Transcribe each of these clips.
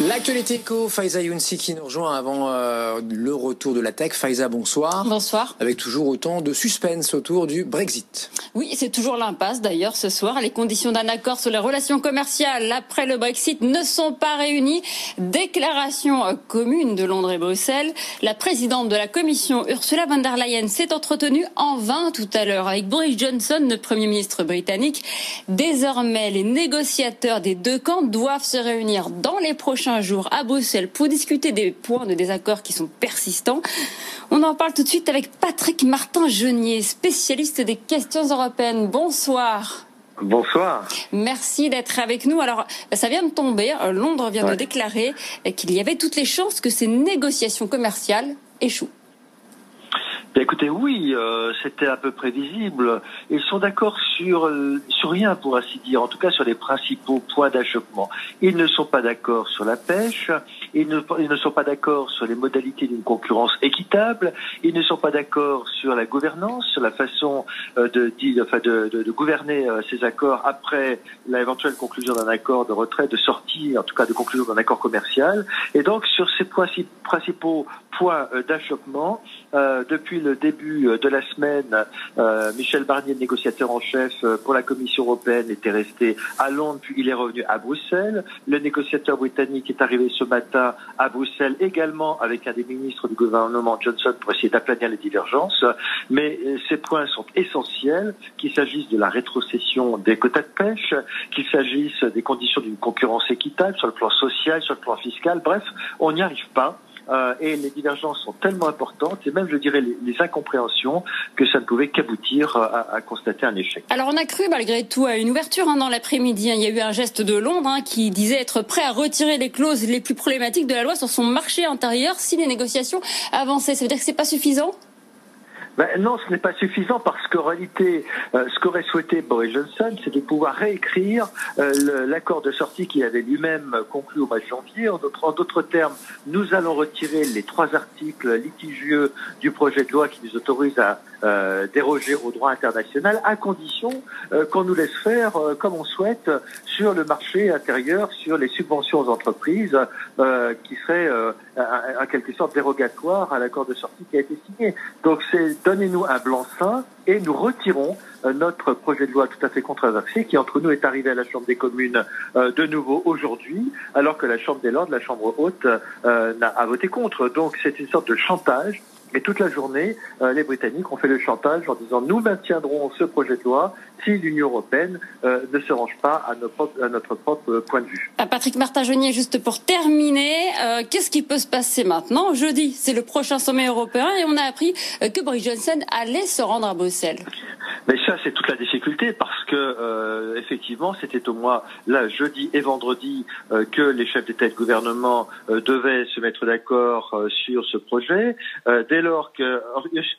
L'actualité éco, Faiza Younsi qui nous rejoint avant euh, le retour de la tech. Faiza, bonsoir. Bonsoir. Avec toujours autant de suspense autour du Brexit. Oui, c'est toujours l'impasse d'ailleurs ce soir. Les conditions d'un accord sur les relations commerciales après le Brexit ne sont pas réunies. Déclaration euh, commune de Londres et Bruxelles. La présidente de la Commission, Ursula von der Leyen, s'est entretenue en vain tout à l'heure avec Boris Johnson, le Premier ministre britannique. Désormais, les négociateurs des deux camps doivent se réunir dans les prochains jour à Bruxelles pour discuter des points de désaccord qui sont persistants. On en parle tout de suite avec Patrick Martin-Genier, spécialiste des questions européennes. Bonsoir. Bonsoir. Merci d'être avec nous. Alors, ça vient de tomber. Londres vient de déclarer qu'il y avait toutes les chances que ces négociations commerciales échouent. Écoutez, oui, euh, c'était un peu prévisible. Ils sont d'accord sur euh, sur rien, pour ainsi dire. En tout cas, sur les principaux points d'achoppement. Ils ne sont pas d'accord sur la pêche. Ils ne, sont pas d'accord sur les modalités d'une concurrence équitable. Ils ne sont pas d'accord sur la gouvernance, sur la façon euh, de, de, gouverner ces accords après l'éventuelle conclusion d'un accord de retrait, de sortie, en tout cas de conclusion d'un accord commercial. Et donc, sur ces principaux points d'achoppement, depuis le début de la semaine, euh, Michel Barnier, négociateur en chef pour la Commission européenne, était resté à Londres, puis il est revenu à Bruxelles. Le négociateur britannique est arrivé ce matin à Bruxelles également avec un des ministres du gouvernement Johnson pour essayer d'aplanir les divergences. Mais ces points sont essentiels, qu'il s'agisse de la rétrocession des quotas de pêche, qu'il s'agisse des conditions d'une concurrence équitable sur le plan social, sur le plan fiscal. Bref, on n'y arrive pas. Euh, et les divergences sont tellement importantes, et même, je dirais, les, incompréhensions, que ça ne pouvait qu'aboutir à, à, constater un échec. Alors, on a cru, malgré tout, à une ouverture hein, dans l'après-midi. Hein. Il y a eu un geste de Londres hein, qui disait être prêt à retirer les clauses les plus problématiques de la loi sur son marché intérieur si les négociations avançaient. Ça veut dire que c'est pas suffisant? Ben non, ce n'est pas suffisant parce qu'en réalité, euh, ce qu'aurait souhaité Boris Johnson, c'est de pouvoir réécrire euh, l'accord de sortie qu'il avait lui-même conclu au mois de janvier. En d'autres termes, nous allons retirer les trois articles litigieux du projet de loi qui nous autorise à euh, déroger au droit international, à condition qu'on nous laisse faire comme on souhaite sur le marché intérieur, sur les subventions aux entreprises, qui seraient en quelque sorte dérogatoires à l'accord de sortie qui a été signé. Donc c'est donnez-nous un blanc-seing et nous retirons notre projet de loi tout à fait controversé qui entre nous est arrivé à la Chambre des communes de nouveau aujourd'hui, alors que la Chambre des Lords, la Chambre haute, a voté contre. Donc c'est une sorte de chantage et toute la journée, euh, les Britanniques ont fait le chantage en disant nous maintiendrons ce projet de loi si l'Union européenne euh, ne se range pas à notre, à notre propre point de vue. Ah, Patrick Martin-Genier, juste pour terminer, euh, qu'est-ce qui peut se passer maintenant? Jeudi, c'est le prochain sommet européen et on a appris que Boris Johnson allait se rendre à Bruxelles. Mais ça, c'est toute la difficulté parce que euh, effectivement, c'était au mois là jeudi et vendredi euh, que les chefs d'État et de gouvernement euh, devaient se mettre d'accord euh, sur ce projet. Euh, dès lors que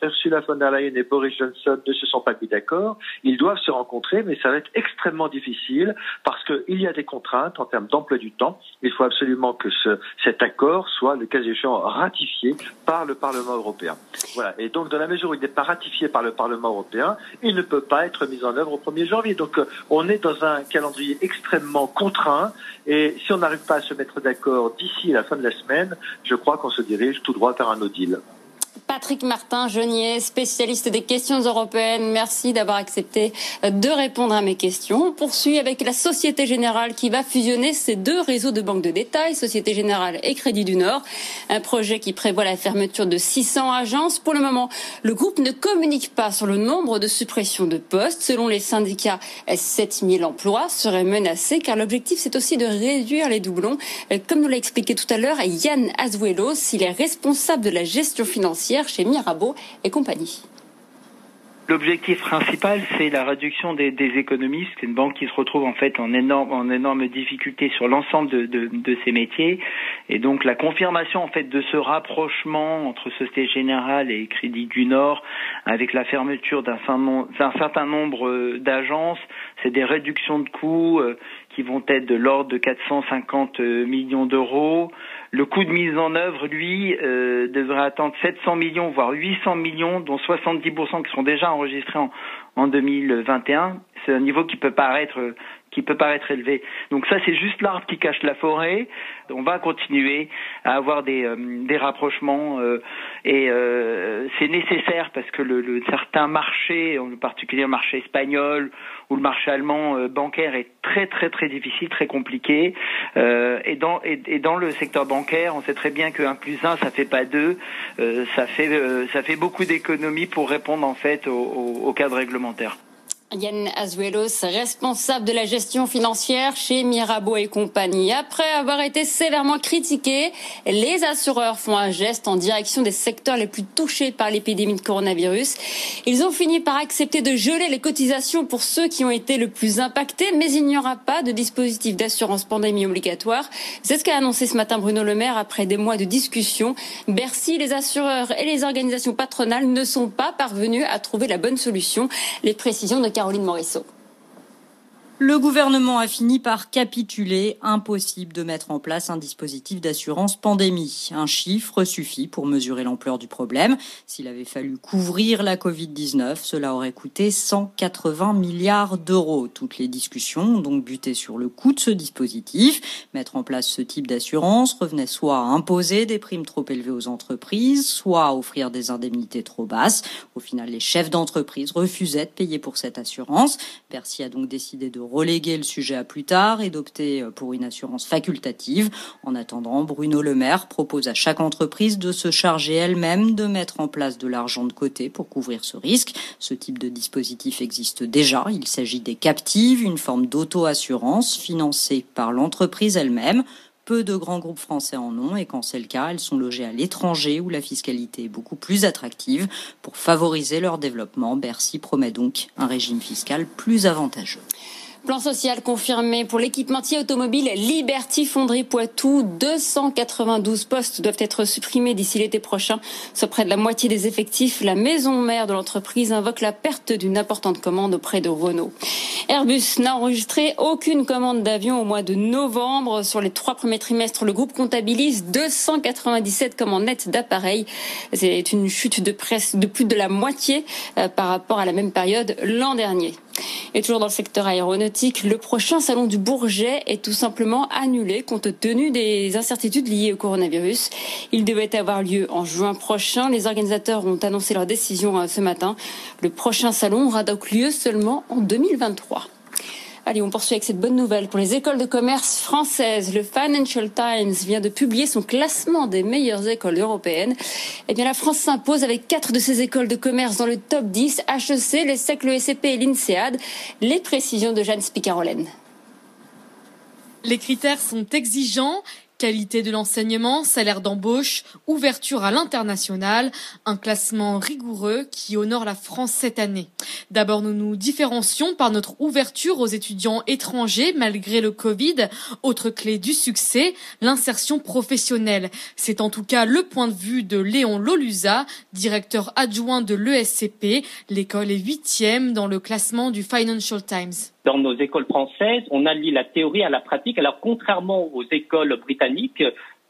Ursula von der Leyen et Boris Johnson ne se sont pas mis d'accord, ils doivent se rencontrer, mais ça va être extrêmement difficile parce qu'il y a des contraintes en termes d'emploi du temps. Il faut absolument que ce, cet accord soit, le cas échéant, ratifié par le Parlement européen. Voilà. Et donc, dans la mesure où il n'est pas ratifié par le Parlement européen, il ne peut pas être mis en œuvre au 1er janvier. Donc euh, on est dans un calendrier extrêmement contraint et si on n'arrive pas à se mettre d'accord d'ici la fin de la semaine, je crois qu'on se dirige tout droit vers un no deal. Patrick Martin Genier, spécialiste des questions européennes. Merci d'avoir accepté de répondre à mes questions. On poursuit avec la Société Générale qui va fusionner ces deux réseaux de banques de détail, Société Générale et Crédit du Nord. Un projet qui prévoit la fermeture de 600 agences. Pour le moment, le groupe ne communique pas sur le nombre de suppressions de postes. Selon les syndicats, 7000 emplois seraient menacés car l'objectif c'est aussi de réduire les doublons. Comme nous l'a expliqué tout à l'heure Yann Azuelos, il est responsable de la gestion financière chez Mirabeau et compagnie. L'objectif principal, c'est la réduction des, des, économies. C'est une banque qui se retrouve en fait en énorme, en énorme difficulté sur l'ensemble de, de, ses métiers. Et donc la confirmation en fait de ce rapprochement entre Société Générale et Crédit du Nord, avec la fermeture d'un certain nombre euh, d'agences, c'est des réductions de coûts euh, qui vont être de l'ordre de 450 euh, millions d'euros. Le coût de mise en œuvre, lui, euh, devrait attendre 700 millions, voire 800 millions, dont 70% qui sont déjà enregistrés en, en 2021. C'est un niveau qui peut paraître qui peut paraître élevé. Donc ça, c'est juste l'arbre qui cache la forêt. On va continuer à avoir des, euh, des rapprochements euh, et euh, c'est nécessaire parce que le, le, certains marchés, en particulier le marché espagnol ou le marché allemand bancaire est très très très difficile, très compliqué. et, dans, et, dans le secteur bancaire, on sait très bien que 1 plus 1, ça fait pas 2. ça, fait, ça fait beaucoup d'économies pour répondre en fait au cadre réglementaire. Yann Azuelos, responsable de la gestion financière chez Mirabeau et compagnie. Après avoir été sévèrement critiqué, les assureurs font un geste en direction des secteurs les plus touchés par l'épidémie de coronavirus. Ils ont fini par accepter de geler les cotisations pour ceux qui ont été le plus impactés, mais il n'y aura pas de dispositif d'assurance pandémie obligatoire. C'est ce qu'a annoncé ce matin Bruno Le Maire après des mois de discussion. Bercy, les assureurs et les organisations patronales ne sont pas parvenus à trouver la bonne solution. Les précisions de Caroline Morisseau. Le gouvernement a fini par capituler. Impossible de mettre en place un dispositif d'assurance pandémie. Un chiffre suffit pour mesurer l'ampleur du problème. S'il avait fallu couvrir la Covid-19, cela aurait coûté 180 milliards d'euros. Toutes les discussions ont donc buté sur le coût de ce dispositif. Mettre en place ce type d'assurance revenait soit à imposer des primes trop élevées aux entreprises, soit à offrir des indemnités trop basses. Au final, les chefs d'entreprise refusaient de payer pour cette assurance. Bercy a donc décidé de reléguer le sujet à plus tard et d'opter euh, pour une assurance facultative. En attendant, Bruno Le Maire propose à chaque entreprise de se charger elle-même de mettre en place de l'argent de côté pour couvrir ce risque. Ce type de dispositif existe déjà. Il s'agit des captives, une forme d'auto-assurance financée par l'entreprise elle-même. Peu de grands groupes français en ont et quand c'est le cas, elles sont logées à l'étranger où la fiscalité est beaucoup plus attractive. Pour favoriser leur développement, Bercy promet donc un régime fiscal plus avantageux. Plan social confirmé pour l'équipementier automobile Liberty Fonderie Poitou. 292 postes doivent être supprimés d'ici l'été prochain. Soit près de la moitié des effectifs. La maison mère de l'entreprise invoque la perte d'une importante commande auprès de Renault. Airbus n'a enregistré aucune commande d'avion au mois de novembre. Sur les trois premiers trimestres, le groupe comptabilise 297 commandes nettes d'appareils. C'est une chute de presse de plus de la moitié euh, par rapport à la même période l'an dernier. Et toujours dans le secteur aéronautique, le prochain salon du Bourget est tout simplement annulé compte tenu des incertitudes liées au coronavirus. Il devait avoir lieu en juin prochain. Les organisateurs ont annoncé leur décision euh, ce matin. Le prochain salon aura donc lieu seulement en 2023. Allez, on poursuit avec cette bonne nouvelle pour les écoles de commerce françaises. Le Financial Times vient de publier son classement des meilleures écoles européennes. Eh bien, la France s'impose avec quatre de ses écoles de commerce dans le top 10, HEC, l'ESSEC, le SCP et l'INSEAD. Les précisions de Jeanne Spicarolène. Les critères sont exigeants Qualité de l'enseignement, salaire d'embauche, ouverture à l'international, un classement rigoureux qui honore la France cette année. D'abord, nous nous différencions par notre ouverture aux étudiants étrangers malgré le Covid. Autre clé du succès, l'insertion professionnelle. C'est en tout cas le point de vue de Léon Lolusa, directeur adjoint de l'ESCP. L'école est huitième dans le classement du Financial Times dans nos écoles françaises, on allie la théorie à la pratique. Alors, contrairement aux écoles britanniques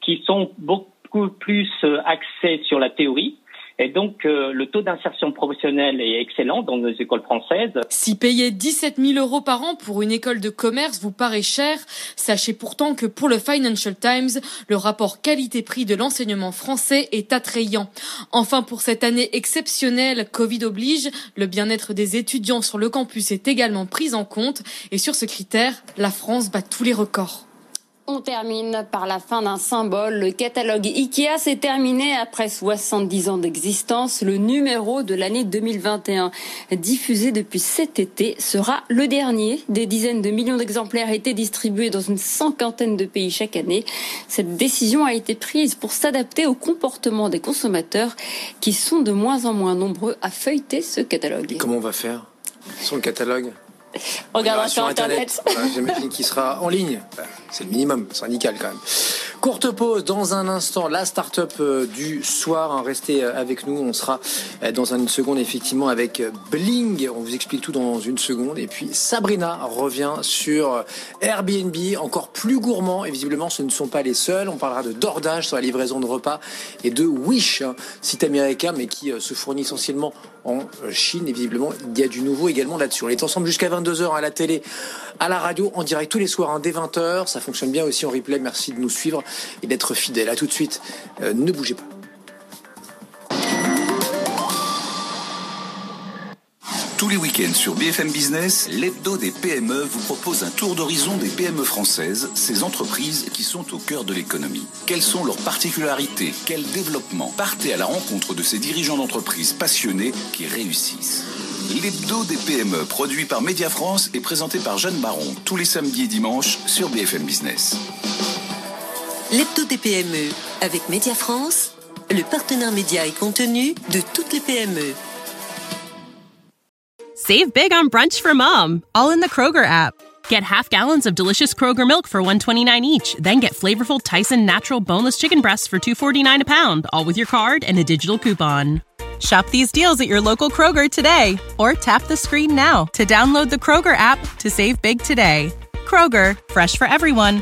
qui sont beaucoup plus euh, axées sur la théorie, Et donc, euh, le taux d'insertion professionnelle est excellent dans nos écoles françaises. Si payer 17 000 euros par an pour une école de commerce vous paraît cher, sachez pourtant que pour le Financial Times, le rapport qualité-prix de l'enseignement français est attrayant. Enfin, pour cette année exceptionnelle, Covid oblige, le bien-être des étudiants sur le campus est également pris en compte. Et sur ce critère, la France bat tous les records. On termine par la fin d'un symbole. Le catalogue Ikea s'est terminé après 70 ans d'existence. Le numéro de l'année 2021, diffusé depuis cet été, sera le dernier. Des dizaines de millions d'exemplaires étaient distribués dans une cinquantaine de pays chaque année. Cette décision a été prise pour s'adapter au comportement des consommateurs qui sont de moins en moins nombreux à feuilleter ce catalogue. Comment on va faire sur catalogue? On regardera sur Internet. J'imagine qu'il sera en ligne. C'est le minimum, c'est syndical quand même. Courte pause dans un instant. La start-up euh, du soir. Hein, restez euh, avec nous. On sera euh, dans une seconde effectivement avec Bling. On vous explique tout dans une seconde. Et puis Sabrina revient sur Airbnb, encore plus gourmand. Et visiblement, ce ne sont pas les seuls. On parlera de Dordage sur la livraison de repas et de Wish, hein, site américain, mais qui se fournit essentiellement en Chine. Et visiblement, il y a du nouveau également là-dessus. On est ensemble jusqu'à 22h à la télé, à la radio, en direct tous les soirs, hein, dès 20h. Ça fonctionne bien aussi en replay. Merci de nous suivre et d'être fidèle. À tout de suite. Euh, ne bougez pas. Tous les week-ends sur BFM Business, l'hebdo des PME vous propose un tour d'horizon des PME françaises, ces entreprises qui sont au cœur de l'économie. Quelles sont leurs particularités? Quel développement Partez à la rencontre de ces dirigeants d'entreprises passionnés qui réussissent. L'hebdo des PME, produit par Média France et présenté par Jeanne Baron, tous les samedis et dimanches sur BFM Business. L'hebdo des PME, avec Média France, le partenaire média et contenu de toutes les PME. Save big on brunch for mom, all in the Kroger app. Get half gallons of delicious Kroger milk for 129 each, then get flavorful Tyson natural boneless chicken breasts for 249 a pound, all with your card and a digital coupon. Shop these deals at your local Kroger today or tap the screen now to download the Kroger app to save big today. Kroger, fresh for everyone.